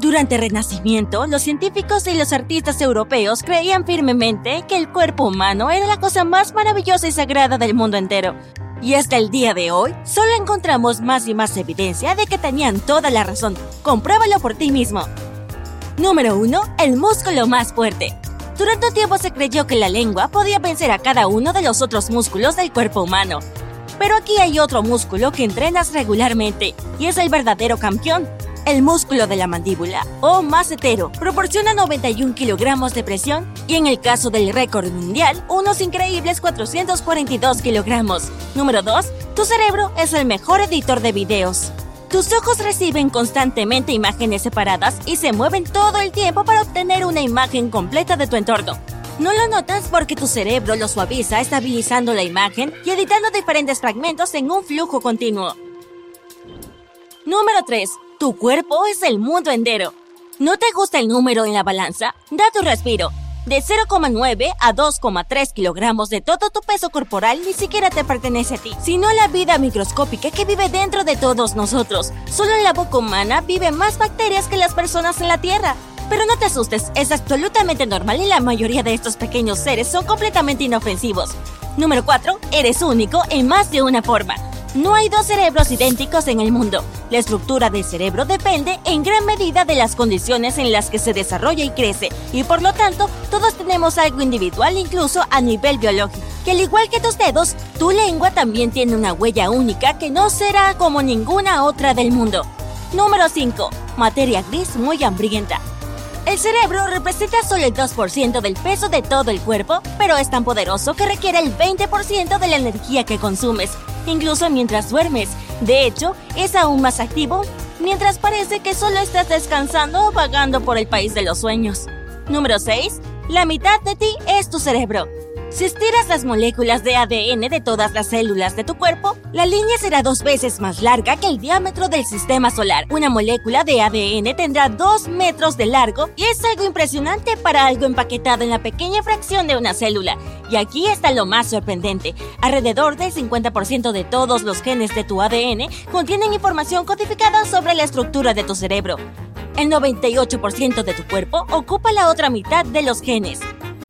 Durante el Renacimiento, los científicos y los artistas europeos creían firmemente que el cuerpo humano era la cosa más maravillosa y sagrada del mundo entero. Y hasta el día de hoy, solo encontramos más y más evidencia de que tenían toda la razón. Compruébalo por ti mismo. Número 1. El músculo más fuerte. Durante un tiempo se creyó que la lengua podía vencer a cada uno de los otros músculos del cuerpo humano. Pero aquí hay otro músculo que entrenas regularmente, y es el verdadero campeón, el músculo de la mandíbula, o macetero, proporciona 91 kilogramos de presión y en el caso del récord mundial, unos increíbles 442 kilogramos. Número 2. Tu cerebro es el mejor editor de videos. Tus ojos reciben constantemente imágenes separadas y se mueven todo el tiempo para obtener una imagen completa de tu entorno. No lo notas porque tu cerebro lo suaviza estabilizando la imagen y editando diferentes fragmentos en un flujo continuo. Número 3. Tu cuerpo es el mundo entero. ¿No te gusta el número en la balanza? Da tu respiro. De 0,9 a 2,3 kilogramos de todo tu peso corporal ni siquiera te pertenece a ti, sino la vida microscópica que vive dentro de todos nosotros. Solo en la boca humana viven más bacterias que las personas en la Tierra. Pero no te asustes, es absolutamente normal y la mayoría de estos pequeños seres son completamente inofensivos. Número 4. Eres único en más de una forma. No hay dos cerebros idénticos en el mundo. La estructura del cerebro depende en gran medida de las condiciones en las que se desarrolla y crece, y por lo tanto, todos tenemos algo individual incluso a nivel biológico. Que al igual que tus dedos, tu lengua también tiene una huella única que no será como ninguna otra del mundo. Número 5. Materia gris muy hambrienta. El cerebro representa solo el 2% del peso de todo el cuerpo, pero es tan poderoso que requiere el 20% de la energía que consumes, incluso mientras duermes. De hecho, es aún más activo mientras parece que solo estás descansando o vagando por el país de los sueños. Número 6. La mitad de ti es tu cerebro. Si estiras las moléculas de ADN de todas las células de tu cuerpo, la línea será dos veces más larga que el diámetro del sistema solar. Una molécula de ADN tendrá dos metros de largo y es algo impresionante para algo empaquetado en la pequeña fracción de una célula. Y aquí está lo más sorprendente. Alrededor del 50% de todos los genes de tu ADN contienen información codificada sobre la estructura de tu cerebro. El 98% de tu cuerpo ocupa la otra mitad de los genes.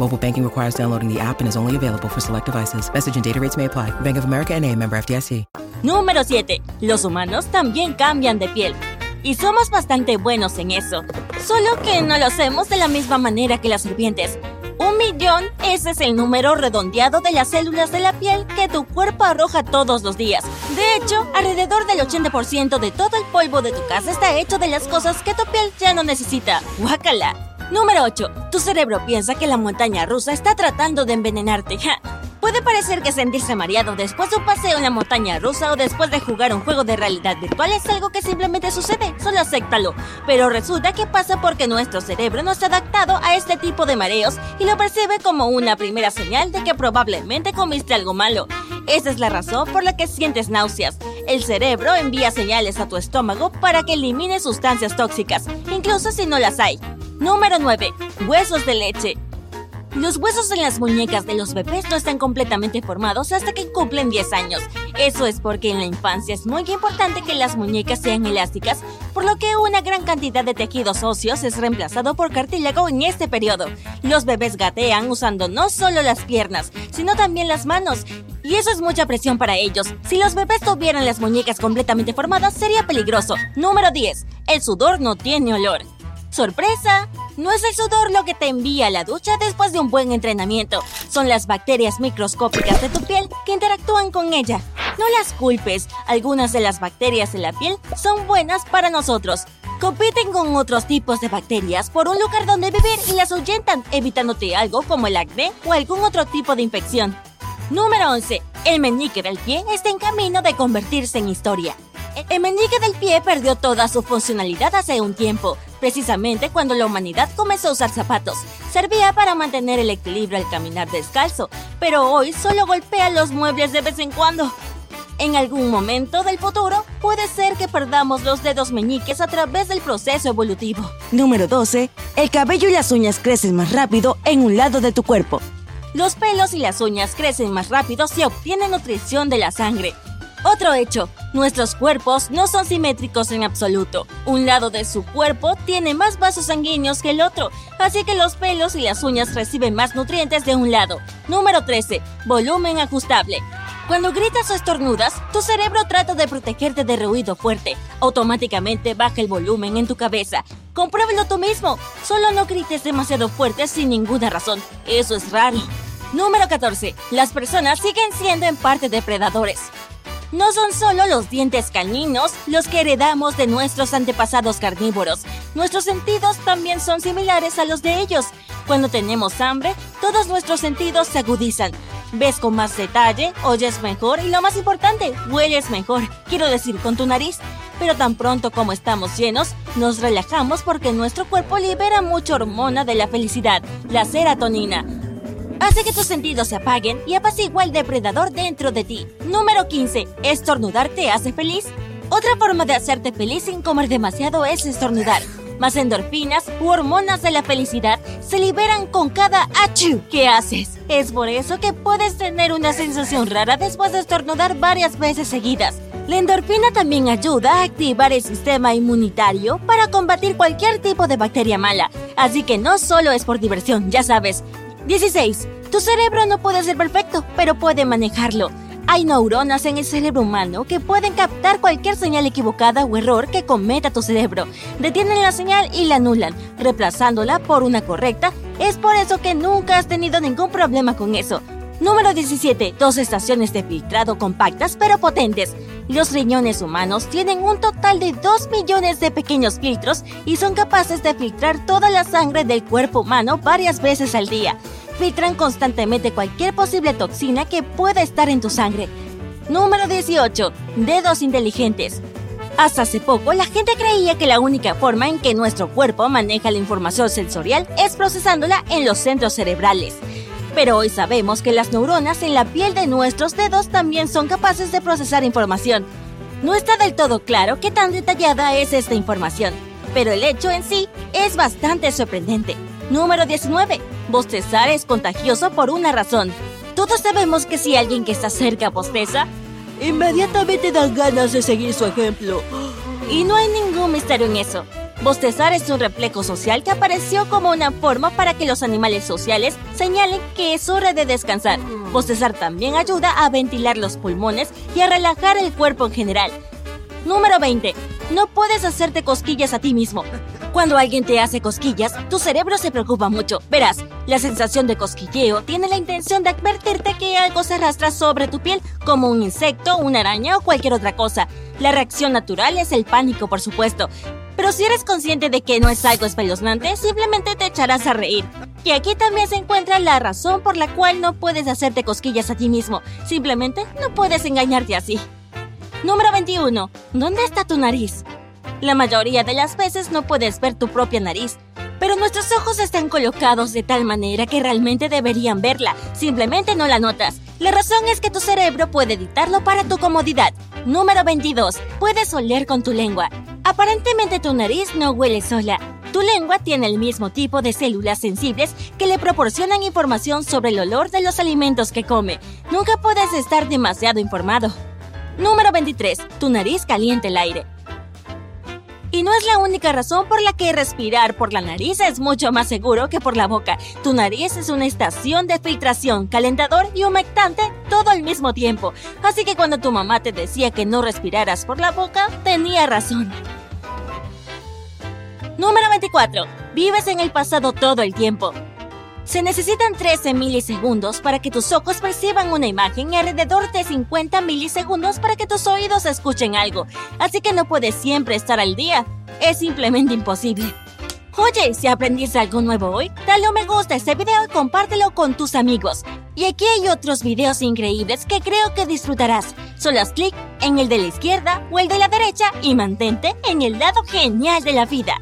Mobile banking requires downloading the app and is only available for select devices. Message and data rates may apply. Bank of America and a member FDIC. Número 7. Los humanos también cambian de piel. Y somos bastante buenos en eso. Solo que no lo hacemos de la misma manera que las serpientes. Un millón, ese es el número redondeado de las células de la piel que tu cuerpo arroja todos los días. De hecho, alrededor del 80% de todo el polvo de tu casa está hecho de las cosas que tu piel ya no necesita. Guácala. Número 8. Tu cerebro piensa que la montaña rusa está tratando de envenenarte. Puede parecer que sentirse mareado después de un paseo en la montaña rusa o después de jugar un juego de realidad virtual es algo que simplemente sucede, solo acéptalo. Pero resulta que pasa porque nuestro cerebro no está adaptado a este tipo de mareos y lo percibe como una primera señal de que probablemente comiste algo malo. Esa es la razón por la que sientes náuseas. El cerebro envía señales a tu estómago para que elimine sustancias tóxicas, incluso si no las hay. Número 9. Huesos de leche. Los huesos en las muñecas de los bebés no están completamente formados hasta que cumplen 10 años. Eso es porque en la infancia es muy importante que las muñecas sean elásticas, por lo que una gran cantidad de tejidos óseos es reemplazado por cartílago en este periodo. Los bebés gatean usando no solo las piernas, sino también las manos, y eso es mucha presión para ellos. Si los bebés tuvieran las muñecas completamente formadas, sería peligroso. Número 10. El sudor no tiene olor. ¡Sorpresa! No es el sudor lo que te envía a la ducha después de un buen entrenamiento. Son las bacterias microscópicas de tu piel que interactúan con ella. No las culpes. Algunas de las bacterias de la piel son buenas para nosotros. Compiten con otros tipos de bacterias por un lugar donde vivir y las ahuyentan, evitándote algo como el acné o algún otro tipo de infección. Número 11. El meñique del pie está en camino de convertirse en historia. El meñique del pie perdió toda su funcionalidad hace un tiempo, precisamente cuando la humanidad comenzó a usar zapatos. Servía para mantener el equilibrio al caminar descalzo, pero hoy solo golpea los muebles de vez en cuando. En algún momento del futuro, puede ser que perdamos los dedos meñiques a través del proceso evolutivo. Número 12. El cabello y las uñas crecen más rápido en un lado de tu cuerpo. Los pelos y las uñas crecen más rápido si obtienen nutrición de la sangre. Otro hecho, nuestros cuerpos no son simétricos en absoluto. Un lado de su cuerpo tiene más vasos sanguíneos que el otro, así que los pelos y las uñas reciben más nutrientes de un lado. Número 13. Volumen ajustable. Cuando gritas o estornudas, tu cerebro trata de protegerte de ruido fuerte. Automáticamente baja el volumen en tu cabeza. Compruébelo tú mismo. Solo no grites demasiado fuerte sin ninguna razón. Eso es raro. Número 14. Las personas siguen siendo en parte depredadores. No son solo los dientes caninos los que heredamos de nuestros antepasados carnívoros. Nuestros sentidos también son similares a los de ellos. Cuando tenemos hambre, todos nuestros sentidos se agudizan. Ves con más detalle, oyes mejor y lo más importante, hueles mejor. Quiero decir, con tu nariz. Pero tan pronto como estamos llenos, nos relajamos porque nuestro cuerpo libera mucha hormona de la felicidad, la serotonina hace que tus sentidos se apaguen y apacigua el depredador dentro de ti. Número 15. ¿Estornudar te hace feliz? Otra forma de hacerte feliz sin comer demasiado es estornudar. Más endorfinas u hormonas de la felicidad se liberan con cada achú que haces. Es por eso que puedes tener una sensación rara después de estornudar varias veces seguidas. La endorfina también ayuda a activar el sistema inmunitario para combatir cualquier tipo de bacteria mala. Así que no solo es por diversión, ya sabes, 16. Tu cerebro no puede ser perfecto, pero puede manejarlo. Hay neuronas en el cerebro humano que pueden captar cualquier señal equivocada o error que cometa tu cerebro. Detienen la señal y la anulan, reemplazándola por una correcta. Es por eso que nunca has tenido ningún problema con eso. Número 17. Dos estaciones de filtrado compactas pero potentes. Los riñones humanos tienen un total de 2 millones de pequeños filtros y son capaces de filtrar toda la sangre del cuerpo humano varias veces al día filtran constantemente cualquier posible toxina que pueda estar en tu sangre. Número 18. Dedos inteligentes. Hasta hace poco, la gente creía que la única forma en que nuestro cuerpo maneja la información sensorial es procesándola en los centros cerebrales. Pero hoy sabemos que las neuronas en la piel de nuestros dedos también son capaces de procesar información. No está del todo claro qué tan detallada es esta información, pero el hecho en sí es bastante sorprendente. Número 19. Bostezar es contagioso por una razón. Todos sabemos que si alguien que está cerca bosteza, inmediatamente dan ganas de seguir su ejemplo. Y no hay ningún misterio en eso. Bostezar es un reflejo social que apareció como una forma para que los animales sociales señalen que es hora de descansar. Bostezar también ayuda a ventilar los pulmones y a relajar el cuerpo en general. Número 20. No puedes hacerte cosquillas a ti mismo. Cuando alguien te hace cosquillas, tu cerebro se preocupa mucho. Verás, la sensación de cosquilleo tiene la intención de advertirte que algo se arrastra sobre tu piel, como un insecto, una araña o cualquier otra cosa. La reacción natural es el pánico, por supuesto. Pero si eres consciente de que no es algo espeluznante, simplemente te echarás a reír. Y aquí también se encuentra la razón por la cual no puedes hacerte cosquillas a ti mismo. Simplemente no puedes engañarte así. Número 21. ¿Dónde está tu nariz? La mayoría de las veces no puedes ver tu propia nariz, pero nuestros ojos están colocados de tal manera que realmente deberían verla, simplemente no la notas. La razón es que tu cerebro puede editarlo para tu comodidad. Número 22. Puedes oler con tu lengua. Aparentemente tu nariz no huele sola. Tu lengua tiene el mismo tipo de células sensibles que le proporcionan información sobre el olor de los alimentos que come. Nunca puedes estar demasiado informado. Número 23. Tu nariz calienta el aire. Y no es la única razón por la que respirar por la nariz es mucho más seguro que por la boca. Tu nariz es una estación de filtración, calentador y humectante todo al mismo tiempo. Así que cuando tu mamá te decía que no respiraras por la boca, tenía razón. Número 24. Vives en el pasado todo el tiempo. Se necesitan 13 milisegundos para que tus ojos perciban una imagen y alrededor de 50 milisegundos para que tus oídos escuchen algo, así que no puedes siempre estar al día. Es simplemente imposible. Oye, si aprendiste algo nuevo hoy, dale un me gusta a este video y compártelo con tus amigos. Y aquí hay otros videos increíbles que creo que disfrutarás. Solo haz clic en el de la izquierda o el de la derecha y mantente en el lado genial de la vida.